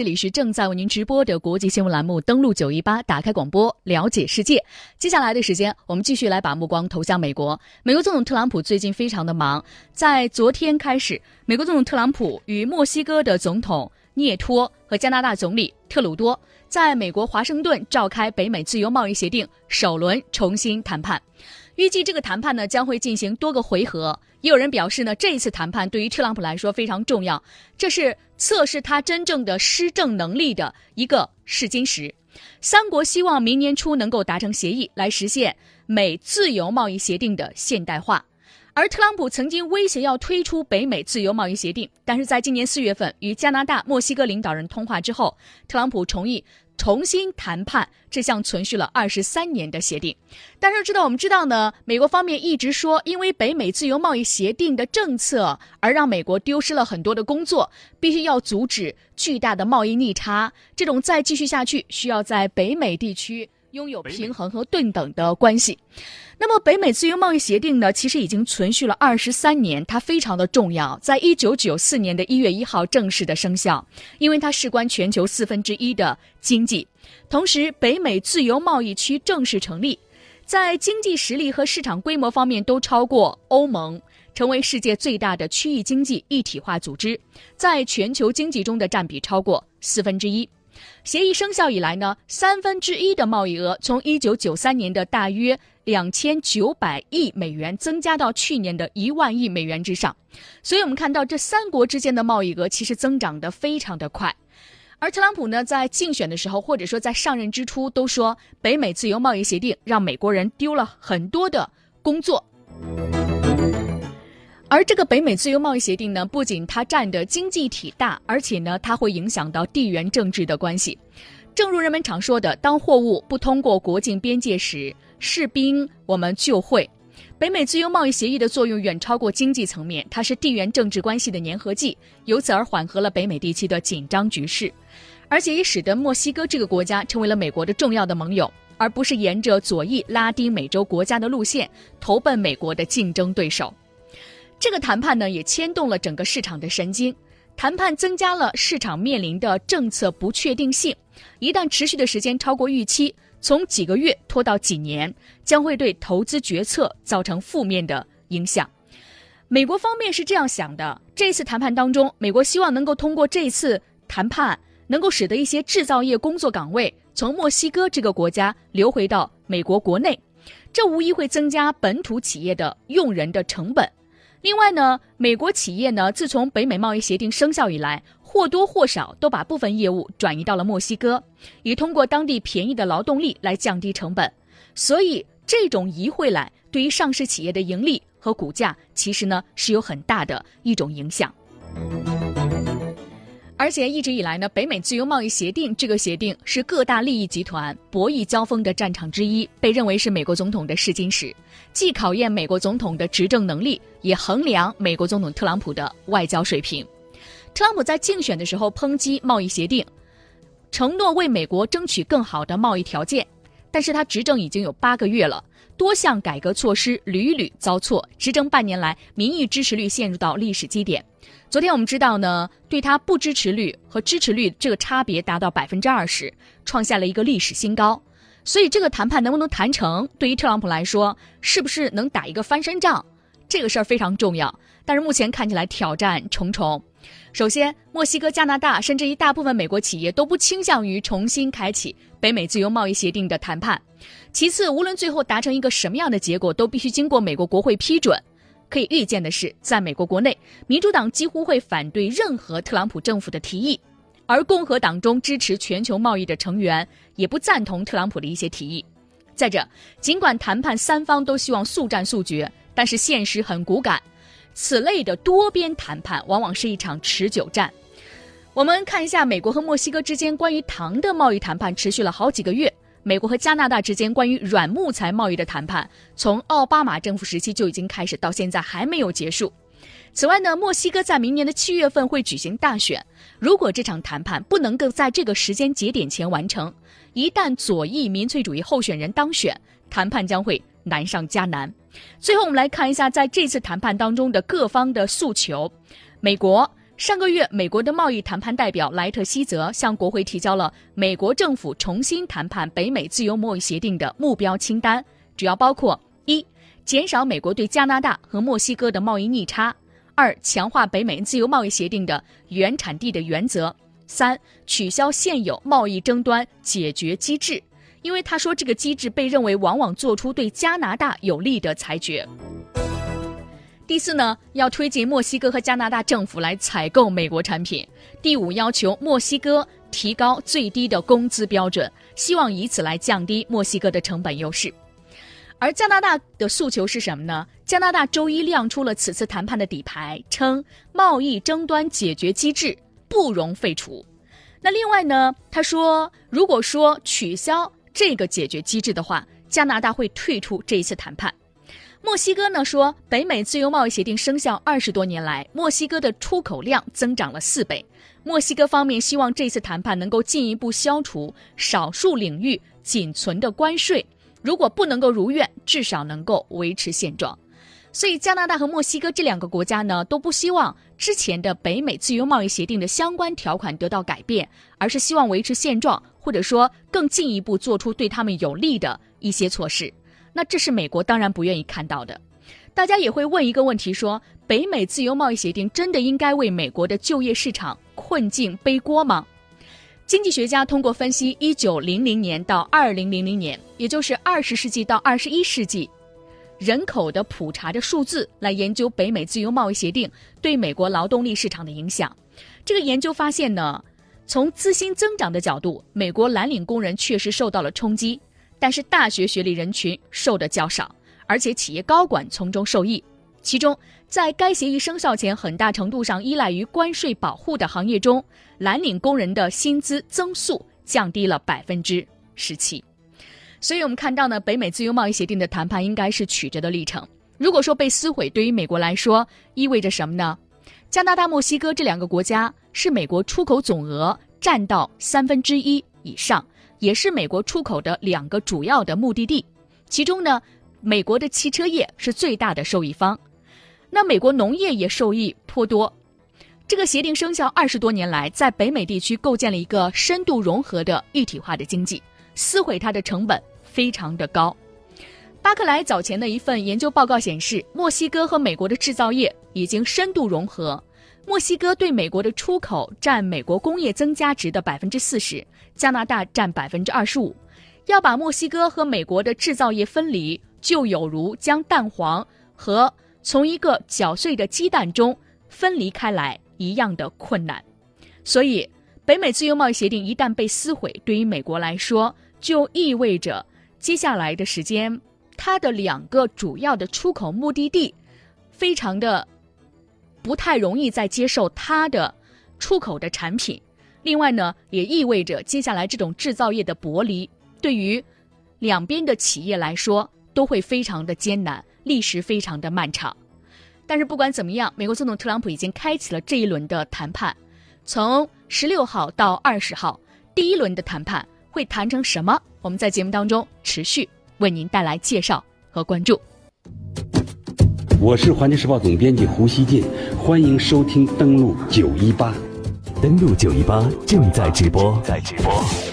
这里是正在为您直播的国际新闻栏目，登录九一八，打开广播，了解世界。接下来的时间，我们继续来把目光投向美国。美国总统特朗普最近非常的忙，在昨天开始，美国总统特朗普与墨西哥的总统涅托和加拿大总理特鲁多在美国华盛顿召开北美自由贸易协定首轮重新谈判。预计这个谈判呢将会进行多个回合。也有人表示呢，这一次谈判对于特朗普来说非常重要，这是测试他真正的施政能力的一个试金石。三国希望明年初能够达成协议，来实现美自由贸易协定的现代化。而特朗普曾经威胁要推出北美自由贸易协定，但是在今年四月份与加拿大、墨西哥领导人通话之后，特朗普同意。重新谈判这项存续了二十三年的协定，但是知道我们知道呢，美国方面一直说，因为北美自由贸易协定的政策而让美国丢失了很多的工作，必须要阻止巨大的贸易逆差，这种再继续下去，需要在北美地区。拥有平衡和对等的关系。那么，北美自由贸易协定呢？其实已经存续了二十三年，它非常的重要。在一九九四年的一月一号正式的生效，因为它事关全球四分之一的经济。同时，北美自由贸易区正式成立，在经济实力和市场规模方面都超过欧盟，成为世界最大的区域经济一体化组织，在全球经济中的占比超过四分之一。协议生效以来呢，三分之一的贸易额从一九九三年的大约两千九百亿美元增加到去年的一万亿美元之上，所以我们看到这三国之间的贸易额其实增长的非常的快。而特朗普呢，在竞选的时候或者说在上任之初都说，北美自由贸易协定让美国人丢了很多的工作。而这个北美自由贸易协定呢，不仅它占的经济体大，而且呢，它会影响到地缘政治的关系。正如人们常说的，当货物不通过国境边界时，士兵我们就会。北美自由贸易协议的作用远超过经济层面，它是地缘政治关系的粘合剂，由此而缓和了北美地区的紧张局势，而且也使得墨西哥这个国家成为了美国的重要的盟友，而不是沿着左翼拉丁美洲国家的路线投奔美国的竞争对手。这个谈判呢，也牵动了整个市场的神经。谈判增加了市场面临的政策不确定性，一旦持续的时间超过预期，从几个月拖到几年，将会对投资决策造成负面的影响。美国方面是这样想的：这次谈判当中，美国希望能够通过这次谈判，能够使得一些制造业工作岗位从墨西哥这个国家流回到美国国内，这无疑会增加本土企业的用人的成本。另外呢，美国企业呢，自从北美贸易协定生效以来，或多或少都把部分业务转移到了墨西哥，以通过当地便宜的劳动力来降低成本。所以，这种移回来对于上市企业的盈利和股价，其实呢是有很大的一种影响。而且一直以来呢，北美自由贸易协定这个协定是各大利益集团博弈交锋的战场之一，被认为是美国总统的试金石，既考验美国总统的执政能力，也衡量美国总统特朗普的外交水平。特朗普在竞选的时候抨击贸易协定，承诺为美国争取更好的贸易条件，但是他执政已经有八个月了，多项改革措施屡屡遭挫，执政半年来民意支持率陷入到历史低点。昨天我们知道呢，对他不支持率和支持率这个差别达到百分之二十，创下了一个历史新高。所以这个谈判能不能谈成，对于特朗普来说，是不是能打一个翻身仗，这个事儿非常重要。但是目前看起来挑战重重。首先，墨西哥、加拿大甚至一大部分美国企业都不倾向于重新开启北美自由贸易协定的谈判。其次，无论最后达成一个什么样的结果，都必须经过美国国会批准。可以预见的是，在美国国内，民主党几乎会反对任何特朗普政府的提议，而共和党中支持全球贸易的成员也不赞同特朗普的一些提议。再者，尽管谈判三方都希望速战速决，但是现实很骨感，此类的多边谈判往往是一场持久战。我们看一下，美国和墨西哥之间关于糖的贸易谈判持续了好几个月。美国和加拿大之间关于软木材贸易的谈判，从奥巴马政府时期就已经开始，到现在还没有结束。此外呢，墨西哥在明年的七月份会举行大选，如果这场谈判不能够在这个时间节点前完成，一旦左翼民粹主义候选人当选，谈判将会难上加难。最后，我们来看一下在这次谈判当中的各方的诉求：美国上个月，美国的贸易谈判代表莱特希泽向国会提交了美国政府重新谈判北美自由贸易协定的目标清单，主要包括：一、减少美国对加拿大和墨西哥的贸易逆差；二、强化北美自由贸易协定的原产地的原则；三、取消现有贸易争端解决机制，因为他说这个机制被认为往往做出对加拿大有利的裁决。第四呢，要推进墨西哥和加拿大政府来采购美国产品。第五，要求墨西哥提高最低的工资标准，希望以此来降低墨西哥的成本优势。而加拿大的诉求是什么呢？加拿大周一亮出了此次谈判的底牌，称贸易争端解决机制不容废除。那另外呢，他说，如果说取消这个解决机制的话，加拿大会退出这一次谈判。墨西哥呢说，北美自由贸易协定生效二十多年来，墨西哥的出口量增长了四倍。墨西哥方面希望这次谈判能够进一步消除少数领域仅存的关税，如果不能够如愿，至少能够维持现状。所以，加拿大和墨西哥这两个国家呢都不希望之前的北美自由贸易协定的相关条款得到改变，而是希望维持现状，或者说更进一步做出对他们有利的一些措施。那这是美国当然不愿意看到的，大家也会问一个问题：说北美自由贸易协定真的应该为美国的就业市场困境背锅吗？经济学家通过分析一九零零年到二零零零年，也就是二十世纪到二十一世纪人口的普查的数字，来研究北美自由贸易协定对美国劳动力市场的影响。这个研究发现呢，从资薪增长的角度，美国蓝领工人确实受到了冲击。但是大学学历人群受的较少，而且企业高管从中受益。其中，在该协议生效前很大程度上依赖于关税保护的行业中，蓝领工人的薪资增速降低了百分之十七。所以，我们看到呢，北美自由贸易协定的谈判应该是曲折的历程。如果说被撕毁，对于美国来说意味着什么呢？加拿大、墨西哥这两个国家是美国出口总额占到三分之一以上。也是美国出口的两个主要的目的地，其中呢，美国的汽车业是最大的受益方，那美国农业也受益颇多。这个协定生效二十多年来，在北美地区构建了一个深度融合的一体化的经济，撕毁它的成本非常的高。巴克莱早前的一份研究报告显示，墨西哥和美国的制造业已经深度融合。墨西哥对美国的出口占美国工业增加值的百分之四十，加拿大占百分之二十五。要把墨西哥和美国的制造业分离，就有如将蛋黄和从一个搅碎的鸡蛋中分离开来一样的困难。所以，北美自由贸易协定一旦被撕毁，对于美国来说，就意味着接下来的时间，它的两个主要的出口目的地，非常的。不太容易再接受它的出口的产品，另外呢，也意味着接下来这种制造业的剥离，对于两边的企业来说都会非常的艰难，历时非常的漫长。但是不管怎么样，美国总统特朗普已经开启了这一轮的谈判，从十六号到二十号，第一轮的谈判会谈成什么？我们在节目当中持续为您带来介绍和关注。我是环球时报总编辑胡锡进，欢迎收听登录九一八，登录九一八正在直播，在直播。